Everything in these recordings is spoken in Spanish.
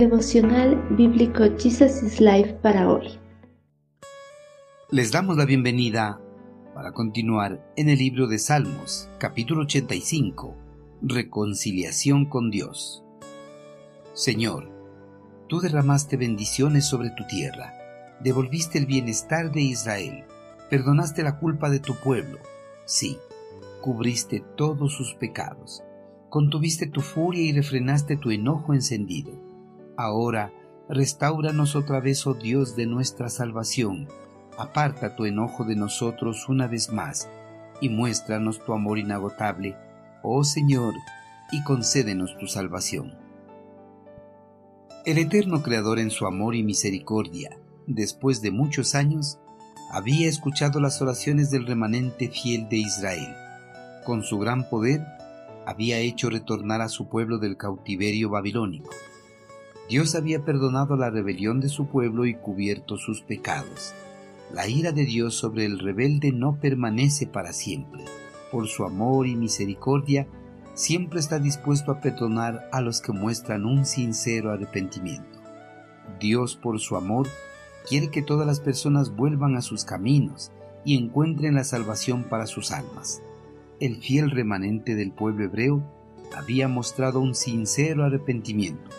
Devocional Bíblico Jesus is Life para hoy. Les damos la bienvenida para continuar en el libro de Salmos, capítulo 85, Reconciliación con Dios. Señor, tú derramaste bendiciones sobre tu tierra, devolviste el bienestar de Israel, perdonaste la culpa de tu pueblo, sí, cubriste todos sus pecados, contuviste tu furia y refrenaste tu enojo encendido. Ahora, restauranos otra vez, oh Dios de nuestra salvación, aparta tu enojo de nosotros una vez más, y muéstranos tu amor inagotable, oh Señor, y concédenos tu salvación. El eterno Creador en su amor y misericordia, después de muchos años, había escuchado las oraciones del remanente fiel de Israel con su gran poder, había hecho retornar a su pueblo del cautiverio babilónico. Dios había perdonado la rebelión de su pueblo y cubierto sus pecados. La ira de Dios sobre el rebelde no permanece para siempre. Por su amor y misericordia, siempre está dispuesto a perdonar a los que muestran un sincero arrepentimiento. Dios, por su amor, quiere que todas las personas vuelvan a sus caminos y encuentren la salvación para sus almas el fiel remanente del pueblo hebreo había mostrado un sincero arrepentimiento,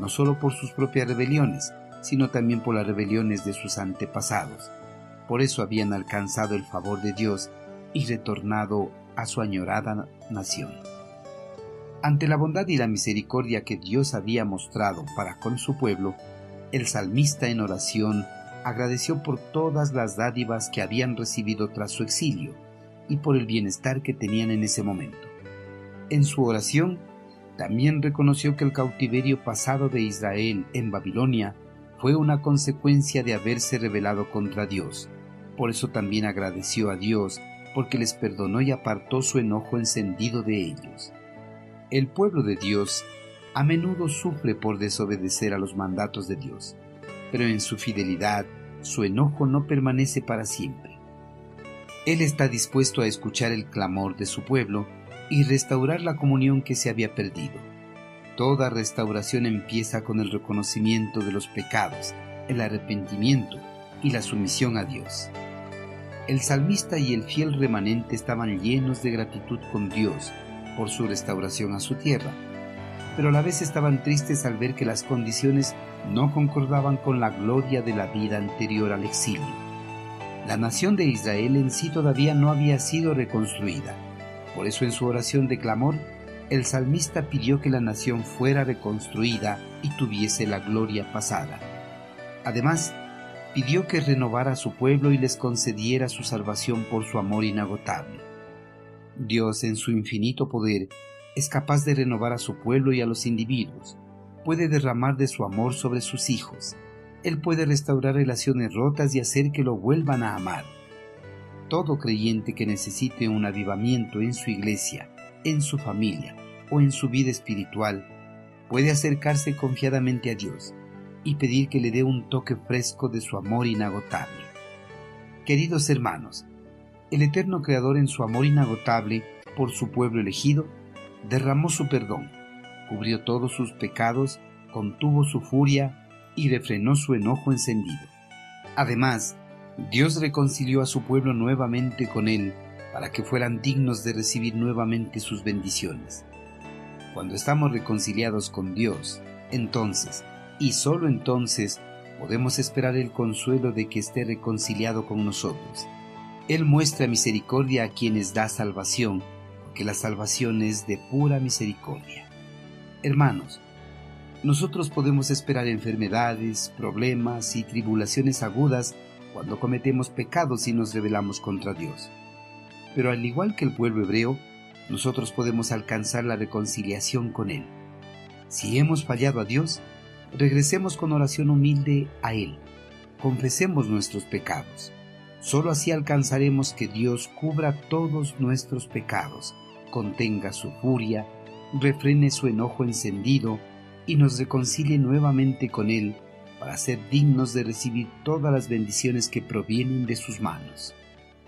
no solo por sus propias rebeliones, sino también por las rebeliones de sus antepasados. Por eso habían alcanzado el favor de Dios y retornado a su añorada nación. Ante la bondad y la misericordia que Dios había mostrado para con su pueblo, el salmista en oración agradeció por todas las dádivas que habían recibido tras su exilio y por el bienestar que tenían en ese momento. En su oración, también reconoció que el cautiverio pasado de Israel en Babilonia fue una consecuencia de haberse rebelado contra Dios. Por eso también agradeció a Dios porque les perdonó y apartó su enojo encendido de ellos. El pueblo de Dios a menudo sufre por desobedecer a los mandatos de Dios, pero en su fidelidad su enojo no permanece para siempre. Él está dispuesto a escuchar el clamor de su pueblo y restaurar la comunión que se había perdido. Toda restauración empieza con el reconocimiento de los pecados, el arrepentimiento y la sumisión a Dios. El salmista y el fiel remanente estaban llenos de gratitud con Dios por su restauración a su tierra, pero a la vez estaban tristes al ver que las condiciones no concordaban con la gloria de la vida anterior al exilio. La nación de Israel en sí todavía no había sido reconstruida. Por eso en su oración de clamor, el salmista pidió que la nación fuera reconstruida y tuviese la gloria pasada. Además, pidió que renovara a su pueblo y les concediera su salvación por su amor inagotable. Dios en su infinito poder es capaz de renovar a su pueblo y a los individuos, puede derramar de su amor sobre sus hijos, él puede restaurar relaciones rotas y hacer que lo vuelvan a amar. Todo creyente que necesite un avivamiento en su iglesia, en su familia o en su vida espiritual, puede acercarse confiadamente a Dios y pedir que le dé un toque fresco de su amor inagotable. Queridos hermanos, el eterno Creador en su amor inagotable por su pueblo elegido, derramó su perdón, cubrió todos sus pecados, contuvo su furia y refrenó su enojo encendido. Además, Dios reconcilió a su pueblo nuevamente con él para que fueran dignos de recibir nuevamente sus bendiciones. Cuando estamos reconciliados con Dios, entonces, y sólo entonces, podemos esperar el consuelo de que esté reconciliado con nosotros. Él muestra misericordia a quienes da salvación, porque la salvación es de pura misericordia. Hermanos, nosotros podemos esperar enfermedades, problemas y tribulaciones agudas cuando cometemos pecados y nos rebelamos contra Dios. Pero al igual que el pueblo hebreo, nosotros podemos alcanzar la reconciliación con Él. Si hemos fallado a Dios, regresemos con oración humilde a Él. Confesemos nuestros pecados. Solo así alcanzaremos que Dios cubra todos nuestros pecados, contenga su furia, refrene su enojo encendido, y nos reconcilie nuevamente con Él para ser dignos de recibir todas las bendiciones que provienen de sus manos.